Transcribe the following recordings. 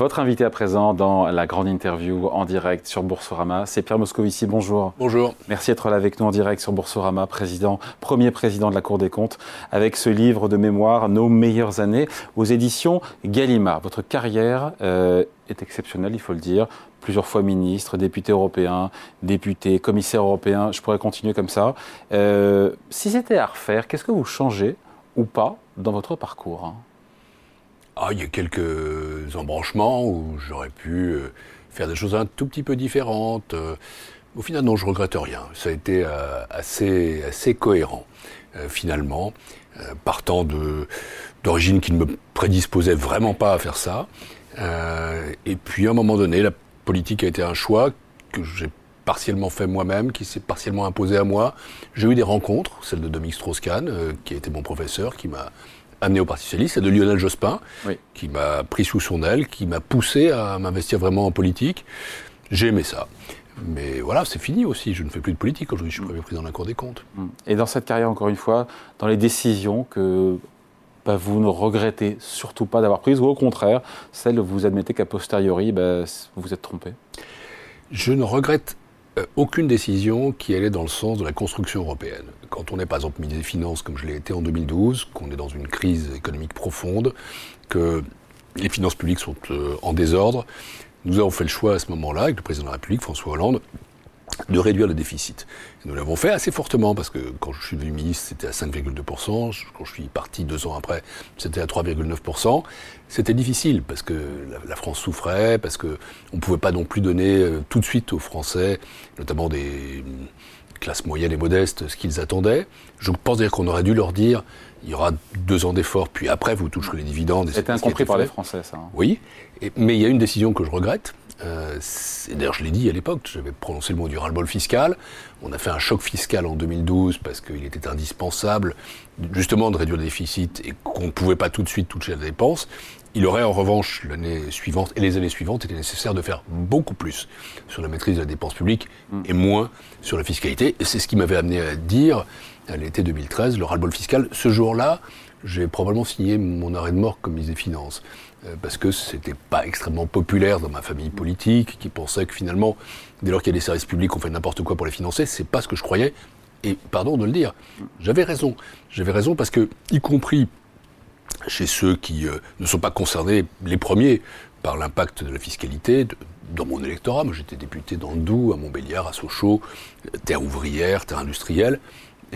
Votre invité à présent dans la grande interview en direct sur Boursorama, c'est Pierre Moscovici. Bonjour. Bonjour. Merci d'être là avec nous en direct sur Boursorama, président, premier président de la Cour des comptes, avec ce livre de mémoire, Nos meilleures années, aux éditions Gallimard. Votre carrière euh, est exceptionnelle, il faut le dire. Plusieurs fois ministre, député européen, député, commissaire européen. Je pourrais continuer comme ça. Euh, si c'était à refaire, qu'est-ce que vous changez ou pas dans votre parcours hein? Ah, il y a quelques embranchements où j'aurais pu euh, faire des choses un tout petit peu différentes. Euh. Au final, non, je regrette rien. Ça a été euh, assez, assez cohérent, finalement, partant d'origine qui ne me prédisposait vraiment pas à faire ça. et puis, à un moment donné, la politique a été un choix que j'ai partiellement fait moi-même, qui s'est partiellement imposé à moi. J'ai eu des rencontres, celle de Dominique Strauss-Kahn, qui a été mon professeur, qui m'a amené au Parti Socialiste, c'est de Lionel Jospin, qui m'a pris sous son aile, qui m'a poussé à m'investir vraiment en politique. J'ai aimé ça. Mais voilà, c'est fini aussi. Je ne fais plus de politique aujourd'hui. Je suis premier président de la Cour des comptes. Mm. Et dans cette carrière, encore une fois, dans les décisions que bah, vous ne regrettez surtout pas d'avoir prises, ou au contraire, celles où vous admettez qu'à posteriori, bah, vous vous êtes trompé? Je ne regrette aucune décision qui allait dans le sens de la construction européenne. Quand on est par exemple ministre des Finances, comme je l'ai été en 2012, qu'on est dans une crise économique profonde, que les finances publiques sont euh, en désordre, nous avons fait le choix à ce moment-là, avec le président de la République, François Hollande, de réduire le déficit. nous l'avons fait assez fortement parce que quand je suis devenu ministre, c'était à 5,2%. Quand je suis parti deux ans après, c'était à 3,9%. C'était difficile parce que la, France souffrait, parce qu'on ne pouvait pas non plus donner euh, tout de suite aux Français, notamment des hum, classes moyennes et modestes, ce qu'ils attendaient. Je pense d'ailleurs qu'on aurait dû leur dire il y aura deux ans d'efforts, puis après vous toucherez les dividendes. C'était incompris par les Français, ça. Hein. Oui, mais il y a une décision que je regrette, euh, D'ailleurs, je l'ai dit à l'époque, j'avais prononcé le mot du ras-le-bol fiscal. On a fait un choc fiscal en 2012 parce qu'il était indispensable, justement, de réduire le déficit et qu'on ne pouvait pas tout de suite toucher la dépense. Il aurait en revanche l'année suivante et les années suivantes été nécessaire de faire beaucoup plus sur la maîtrise de la dépense publique mm. et moins sur la fiscalité. Et c'est ce qui m'avait amené à dire à l'été 2013, le ras-le-bol fiscal. Ce jour-là, j'ai probablement signé mon arrêt de mort comme ministre des Finances. Euh, parce que c'était pas extrêmement populaire dans ma famille politique, qui pensait que finalement, dès lors qu'il y a des services publics, on fait n'importe quoi pour les financer. C'est pas ce que je croyais. Et pardon de le dire, j'avais raison. J'avais raison parce que, y compris chez ceux qui euh, ne sont pas concernés les premiers par l'impact de la fiscalité, dans mon électorat, moi j'étais député dans le Doubs, à Montbéliard, à Sochaux, terre ouvrière, terre industrielle,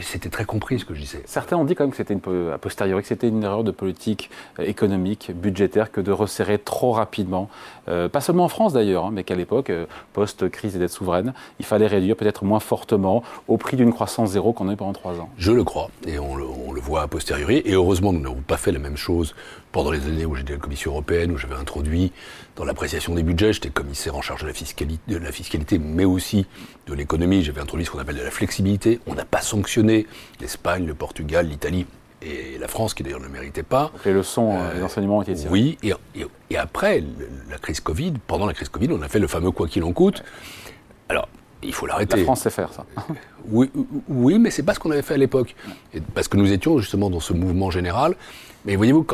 c'était très compris ce que je disais. Certains ont dit quand même que c'était une, a posteriori que c'était une erreur de politique euh, économique, budgétaire, que de resserrer trop rapidement, euh, pas seulement en France d'ailleurs, hein, mais qu'à l'époque, euh, post-crise des dettes souveraines, il fallait réduire peut-être moins fortement au prix d'une croissance zéro qu'on a eu pendant trois ans. Je le crois, et on le, on le voit a posteriori, et heureusement nous n'avons pas fait la même chose pendant les années où j'étais à la Commission européenne, où j'avais introduit dans l'appréciation des budgets, j'étais commissaire en charge de la fiscalité, de la fiscalité mais aussi de l'économie, j'avais introduit ce qu'on appelle de la flexibilité. On n'a pas sanctionné l'Espagne, le Portugal, l'Italie et la France, qui d'ailleurs ne méritait pas. les leçons, euh, les enseignements ont été tirés. Oui, et, après la crise Covid, pendant la crise Covid, on a fait le fameux quoi qu'il en coûte. Alors, il faut l'arrêter. La France sait faire ça. oui, oui mais c'est pas ce qu'on avait fait à l'époque. Parce que nous étions justement dans ce mouvement général. Mais voyez-vous,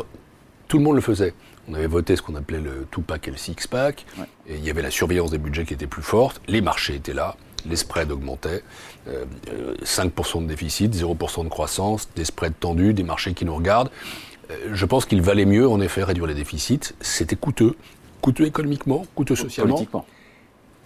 tout le monde le faisait. On avait voté ce qu'on appelait le two-pack et le six-pack. Et il y avait la surveillance des budgets qui était plus forte. Les marchés étaient là. Les spreads augmentaient. 5% euh, de déficit, 0% de croissance, des spreads tendus, des marchés qui nous regardent. Euh, je pense qu'il valait mieux, en effet, réduire les déficits. C'était coûteux. Coûteux économiquement, coûteux socialement. Politiquement.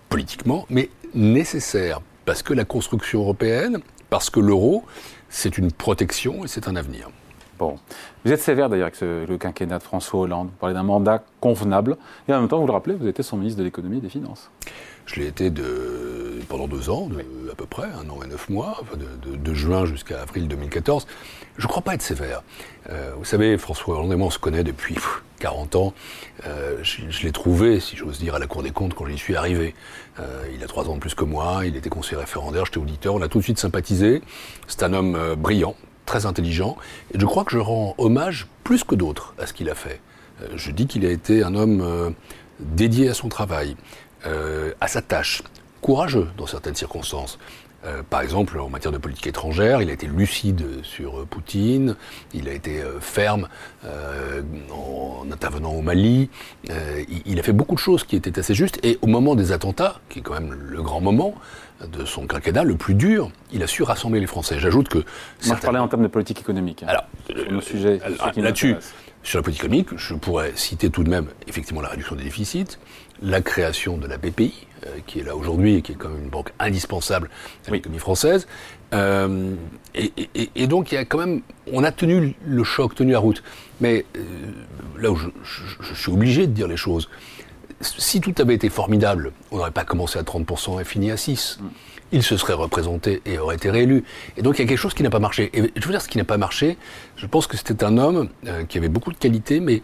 Politiquement, mais nécessaire. Parce que la construction européenne, parce que l'euro, c'est une protection et c'est un avenir. Bon. Vous êtes sévère d'ailleurs avec le quinquennat de François Hollande. Vous parlez d'un mandat convenable. Et en même temps, vous le rappelez, vous étiez son ministre de l'économie et des finances. Je l'ai été de, pendant deux ans, à peu près, un an et neuf mois, de, juin jusqu'à avril 2014. Je ne crois pas être sévère. Euh, vous savez, François Hollande et moi, on se connaît depuis 40 ans. Euh, je, l'ai trouvé, si j'ose dire, à la Cour des comptes quand j'y suis arrivé. Euh, il a trois ans de plus que moi, il était conseiller référendaire, j'étais auditeur, on a tout de suite sympathisé. C'est un homme brillant, très intelligent, et je crois que je rends hommage plus que d'autres à ce qu'il a fait. Euh, je dis qu'il a été un homme euh, dédié à son travail, euh, à sa tâche, courageux dans certaines circonstances, par exemple, en matière de politique étrangère, il a été lucide sur Poutine, il a été ferme en intervenant au Mali, il, a fait beaucoup de choses qui étaient assez justes, et au moment des attentats, qui est quand même le grand moment de son quinquennat, le plus dur, il a su rassembler les Français. J'ajoute que... Moi, je parlais en termes de politique économique. Hein. Alors, le sujet là-dessus, sur la politique économique, je pourrais citer tout de même effectivement la réduction des déficits, la création de la BPI, euh, qui est là aujourd'hui et qui est quand même une banque indispensable à l'économie française. Euh, et, donc, il y a quand même, on a tenu le choc, tenu la route. Mais euh, là où je, suis obligé de dire les choses, si tout avait été formidable, on n'aurait pas commencé à 30% et fini à 6 il se serait représenté et aurait été réélu. Et donc il y a quelque chose qui n'a pas marché. Et je veux dire, ce qui n'a pas marché, je pense que c'était un homme euh, qui avait beaucoup de qualités, mais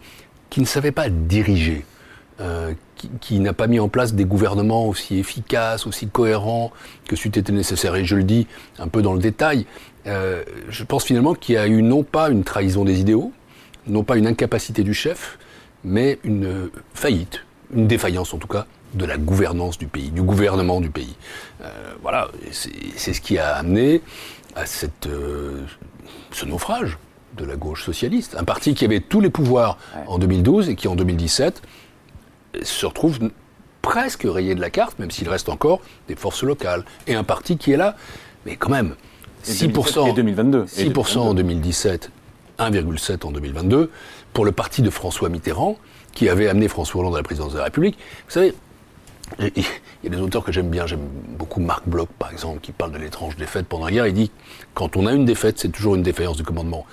qui ne savait pas diriger, euh, qui, n'a pas mis en place des gouvernements aussi efficaces, aussi cohérents que c'eût été nécessaire. Et je le dis un peu dans le détail, euh, je pense finalement qu'il y a eu non pas une trahison des idéaux, non pas une incapacité du chef, mais une faillite, une défaillance en tout cas, de la gouvernance du pays, du gouvernement du pays. Euh, voilà, c'est ce qui a amené à cette, euh, ce naufrage de la gauche socialiste. Un parti qui avait tous les pouvoirs en 2012 et qui en 2017 se retrouve presque rayé de la carte, même s'il reste encore des forces locales. Et un parti qui est là, mais quand même, 6%, et 2022. 6 en 2017, 1,7 en 2022, pour le parti de François Mitterrand, qui avait amené François Hollande à la présidence de la République. Vous savez, il y a des auteurs que j'aime bien, j'aime beaucoup Marc Bloch par exemple, qui parle de l'étrange défaite pendant la guerre. Il dit quand on a une défaite, c'est toujours une défaillance du commandement.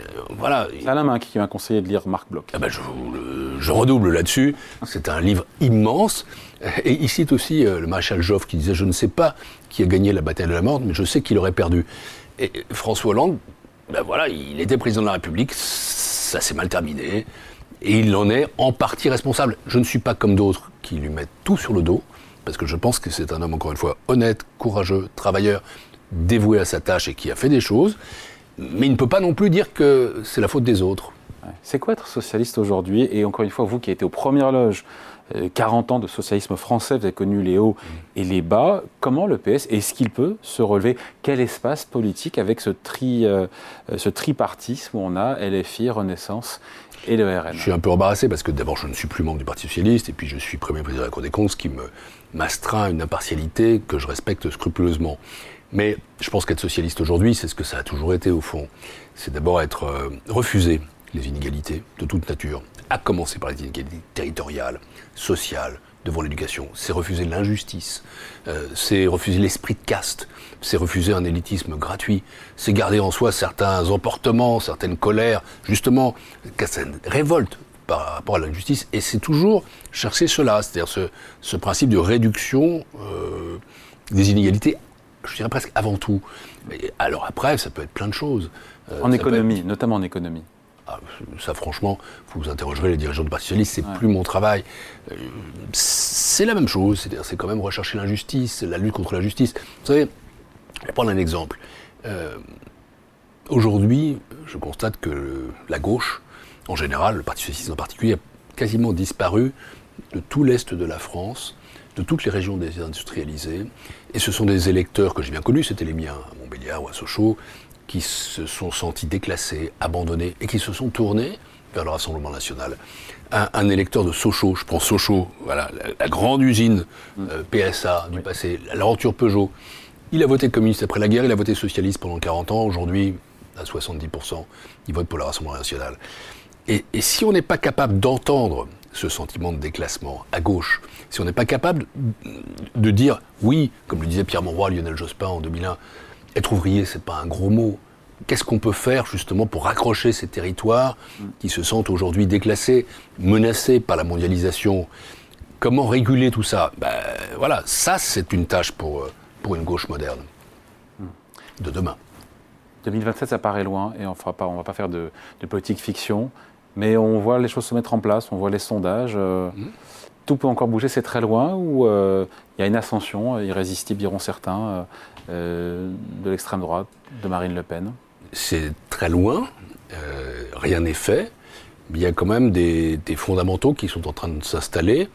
Euh, voilà. C'est Alain main qui m'a conseillé de lire Marc Bloch. Ah ben je, je, redouble là-dessus. C'est un livre immense. Et il cite aussi euh, le maréchal Joffre qui disait Je ne sais pas qui a gagné la bataille de la mort, mais je sais qu'il aurait perdu. Et François Hollande, ben voilà, il était président de la République, ça s'est mal terminé et il en est en partie responsable. Je ne suis pas comme d'autres qui lui mettent tout sur le dos, parce que je pense que c'est un homme, encore une fois, honnête, courageux, travailleur, dévoué à sa tâche et qui a fait des choses, mais il ne peut pas non plus dire que c'est la faute des autres. C'est quoi être socialiste aujourd'hui? Et encore une fois, vous qui avez été aux premières loges, 40 euh, ans de socialisme français, vous avez connu les hauts et les bas. Comment le PS, est-ce qu'il peut se relever? Quel espace politique avec ce, tri, euh, ce tripartisme où on a LFI, Renaissance et le RN Je suis un peu embarrassé parce que d'abord je ne suis plus membre du Parti Socialiste et puis je suis premier président de la Cour des comptes, ce qui m'astreint une impartialité que je respecte scrupuleusement. Mais je pense qu'être socialiste aujourd'hui, c'est ce que ça a toujours été au fond. C'est d'abord être euh, refusé les inégalités de toute nature, à commencer par les inégalités territoriales, sociales, devant l'éducation. C'est refuser l'injustice, euh, c'est refuser l'esprit de caste, c'est refuser un élitisme gratuit, c'est garder en soi certains emportements, certaines colères, justement, certaines révoltes par rapport à l'injustice, et c'est toujours chercher cela, c'est-à-dire ce, ce, principe de réduction euh, des inégalités, je dirais presque avant tout. Mais alors après, ça peut être plein de choses. Euh, en économie, notamment en économie. Ah, ça, franchement, vous interrogerez les dirigeants du Parti Socialiste, c'est plus mon travail. Euh, c'est la même chose, c'est quand même rechercher l'injustice, la lutte contre l'injustice. Vous savez, je vais prendre un exemple. Euh, aujourd'hui, je constate que la gauche, en général, le Parti Socialiste en particulier, a quasiment disparu de tout l'Est de la France, de toutes les régions désindustrialisées. Et ce sont des électeurs que j'ai bien connus, c'était les miens, à Montbéliard ou à Sochaux, qui se sont sentis déclassés, abandonnés, et qui se sont tournés vers le Rassemblement national. Un, électeur de Sochaux, je prends Sochaux, voilà, la, grande usine euh, PSA du passé, la l'aventure Peugeot, il a voté communiste après la guerre, il a voté socialiste pendant 40 ans, aujourd'hui, à 70%, il vote pour le Rassemblement national. Et, si on n'est pas capable d'entendre ce sentiment de déclassement à gauche, si on n'est pas capable de dire oui, comme le disait Pierre Monroy, Lionel Jospin en 2001, être ouvrier, c'est pas un gros mot. Qu'est-ce qu'on peut faire justement pour raccrocher ces territoires qui se sentent aujourd'hui déclassés, menacés par la mondialisation? Comment réguler tout ça? Ben, Voilà, ça c'est une tâche pour, euh, pour une gauche moderne de demain. 2027, ça paraît loin et on ne va pas faire de, politique fiction, mais on voit les choses se mettre en place, on voit les sondages. Euh, mmh. Tout peut encore bouger, c'est très loin ou euh, il y a une ascension irrésistible, diront certains, euh, de l'extrême droite, de Marine Le Pen C'est très loin, euh, rien n'est fait, mais il y a quand même des, fondamentaux qui sont en train de s'installer.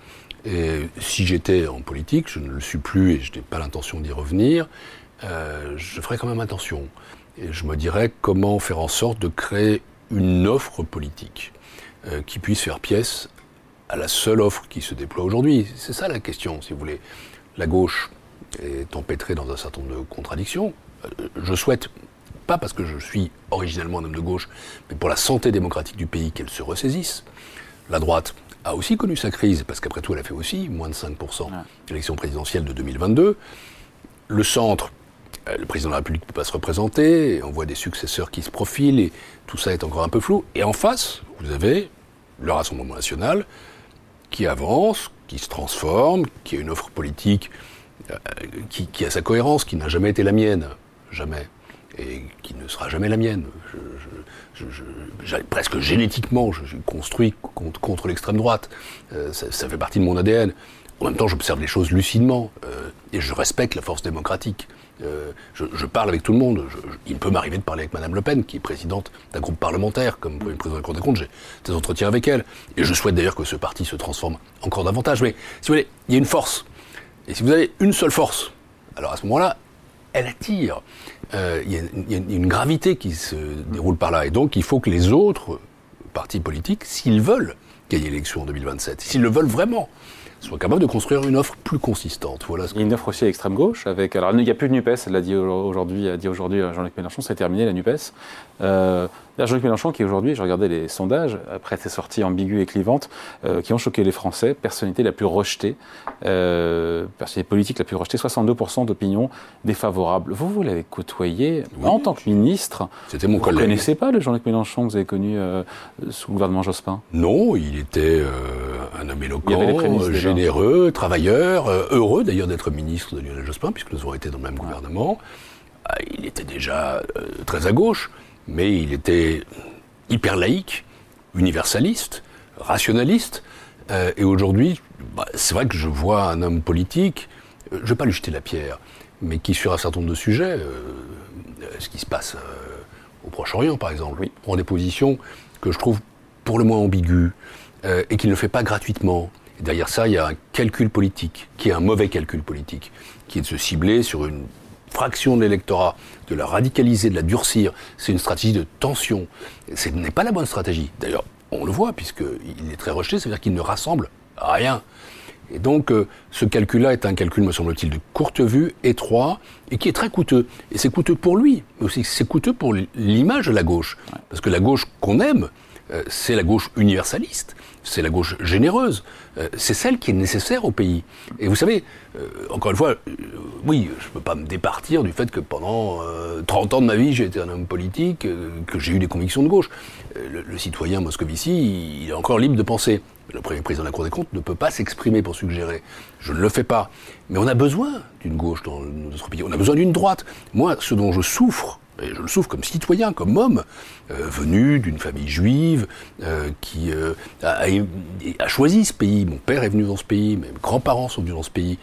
Et si j'étais en politique, je ne le suis plus et je n'ai pas l'intention d'y revenir, euh, je ferais quand même attention. Et je me dirais comment faire en sorte de créer une offre politique euh, qui puisse faire pièce à la seule offre qui se déploie aujourd'hui. C'est ça la question, si vous voulez. La gauche est empêtrée dans un certain nombre de contradictions. Euh, je souhaite, pas parce que je suis originellement un homme de gauche, mais pour la santé démocratique du pays, qu'elle se ressaisisse. La droite a aussi connu sa crise, parce qu'après tout, elle a fait aussi moins de 5% l'élection présidentielle de 2022. Le centre, euh, le président de la République ne peut pas se représenter, on voit des successeurs qui se profilent, et tout ça est encore un peu flou. Et en face, vous avez le Rassemblement national qui avance, qui se transforme, qui a une offre politique euh, qui, a sa cohérence, qui n'a jamais été la mienne, jamais, et qui ne sera jamais la mienne. presque génétiquement, je suis construit contre, l'extrême droite. Euh, ça, fait partie de mon ADN. En même temps, j'observe les choses lucidement euh, et je respecte la force démocratique. Euh, je, parle avec tout le monde. il peut m'arriver de parler avec Mme Le Pen, qui est présidente d'un groupe parlementaire, comme une présidente de la Cour des comptes. J'ai des entretiens avec elle. Et je souhaite d'ailleurs que ce parti se transforme encore davantage. Mais si vous voulez, il y a une force. Et si vous avez une seule force, alors à ce moment-là, elle attire. Euh, il, y y, a, une gravité qui se déroule par là. Et donc, il faut que les autres partis politiques, s'ils veulent gagner l'élection en 2027, s'ils le veulent vraiment, soit capable de construire une offre plus consistante. Voilà Il y a une offre aussi à l'extrême gauche. Avec, alors, il n'y a plus de NUPES, elle l'a dit aujourd'hui, a dit aujourd'hui Jean-Luc Mélenchon, c'est terminé la NUPES. Euh, Jean-Luc Mélenchon, qui aujourd'hui, je regardais les sondages, après ses sorties ambiguës et clivantes, euh, qui ont choqué les Français, personnalité la plus rejetée, euh, personnalité politique la plus rejetée, 62% d'opinion défavorable. Vous, vous l'avez côtoyé en tant que ministre. C'était mon collègue. Vous ne connaissez pas le Jean-Luc Mélenchon que vous avez connu sous le gouvernement Jospin? Non, il était un homme éloquent, généreux, travailleur, heureux d'ailleurs d'être ministre de Lionel Jospin, puisque nous avons été dans le même gouvernement. Ah, il était déjà très à gauche mais il était hyper laïque, universaliste, rationaliste. Euh, et aujourd'hui, bah, c'est vrai que je vois un homme politique, euh, je ne vais pas lui jeter la pierre, mais qui sur un certain nombre de sujets, euh, ce qui se passe au Proche-Orient par exemple, prend des positions que je trouve pour le moins ambiguës et qu'il ne fait pas gratuitement. Derrière ça, il y a un calcul politique, qui est un mauvais calcul politique, qui est de se cibler sur une fraction de l'électorat, de la radicaliser, de la durcir, c'est une stratégie de tension. Ce n'est pas la bonne stratégie. D'ailleurs, on le voit, puisqu'il est très rejeté, c'est-à-dire qu'il ne rassemble rien. Et donc, euh, ce calcul-là est un calcul, me semble-t-il, de courte vue, étroit, et qui est très coûteux. Et c'est coûteux pour lui, mais aussi c'est coûteux pour l'image de la gauche. Parce que la gauche qu'on aime, euh, c'est la gauche universaliste, c'est la gauche généreuse, euh, c'est celle qui est nécessaire au pays. Et vous savez, euh, encore une fois, oui, je ne peux pas me départir du fait que pendant 30 ans de ma vie, j'ai été un homme politique, que j'ai eu des convictions de gauche. Le, citoyen Moscovici, il est encore libre de penser. Le premier président de la Cour des comptes ne peut pas s'exprimer pour suggérer. Je ne le fais pas. Mais on a besoin d'une gauche dans notre pays. On a besoin d'une droite. Moi, ce dont je souffre, et je le souffre comme citoyen, comme homme, euh, venu d'une famille juive, euh, qui euh, a, choisi ce pays. Mon père est venu dans ce pays, mes grands-parents sont venus dans ce pays.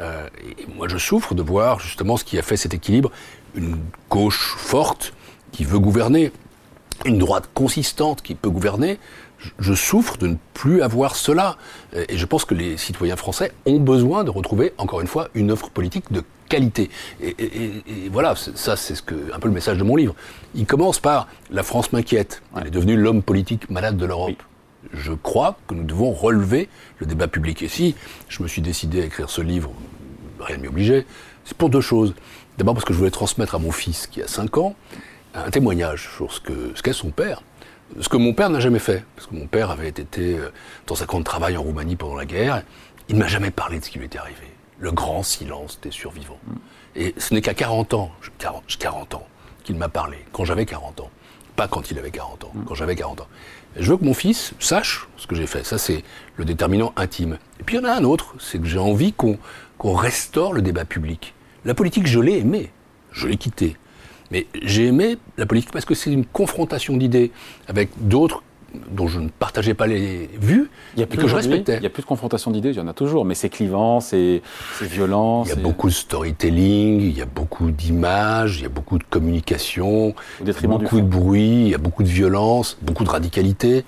et moi, je souffre de voir justement ce qui a fait cet équilibre. Une gauche forte qui veut gouverner, une droite consistante qui peut gouverner. Je souffre de ne plus avoir cela. Et je pense que les citoyens français ont besoin de retrouver, encore une fois, une offre politique de qualité. Et, voilà, ça c'est ce que, un peu le message de mon livre. Il commence par La France m'inquiète. Elle est devenue l'homme politique malade de l'Europe. Je crois que nous devons relever le débat public. Et si je me suis décidé à écrire ce livre, rien ne m'y obligeait, c'est pour deux choses. D'abord parce que je voulais transmettre à mon fils, qui a 5 ans, un témoignage sur ce qu'est ce qu'est son père. Ce que mon père n'a jamais fait. Parce que mon père avait été euh, dans un camp de travail en Roumanie pendant la guerre. Il ne m'a jamais parlé de ce qui lui était arrivé le grand silence des survivants. Et ce n'est qu'à 40 ans, 40, 40 ans, qu'il m'a parlé, quand j'avais 40 ans. Pas quand il avait 40 ans, quand j'avais 40 ans. je veux que mon fils sache ce que j'ai fait. Ça, c'est le déterminant intime. Et puis il y en a un autre, c'est que j'ai envie qu'on restaure le débat public. La politique, je l'ai aimée. Je l'ai quittée. Mais j'ai aimé la politique parce que c'est une confrontation d'idées avec d'autres dont je ne partageais pas les vues il y a plus que je respectais. Il y a plus de confrontation d'idées, il y en a toujours, mais c'est clivant, c'est violent. Il y a beaucoup de storytelling, il y a beaucoup d'images, il y a beaucoup de communication, beaucoup de bruit, il y a beaucoup de violence, beaucoup de radicalité.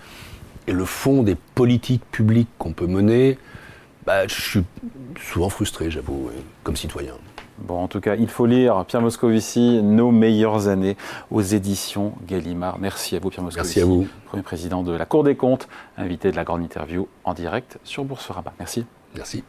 Et le fond des politiques publiques qu'on peut mener, bah, je suis souvent frustré, j'avoue, comme citoyen. Bon, en tout cas, il faut lire Pierre Moscovici, Nos meilleures années aux éditions Gallimard. Merci à vous, Pierre Moscovici. Merci à vous. Premier président de la Cour des comptes, invité de la grande interview en direct sur Boursorama. Merci. Merci.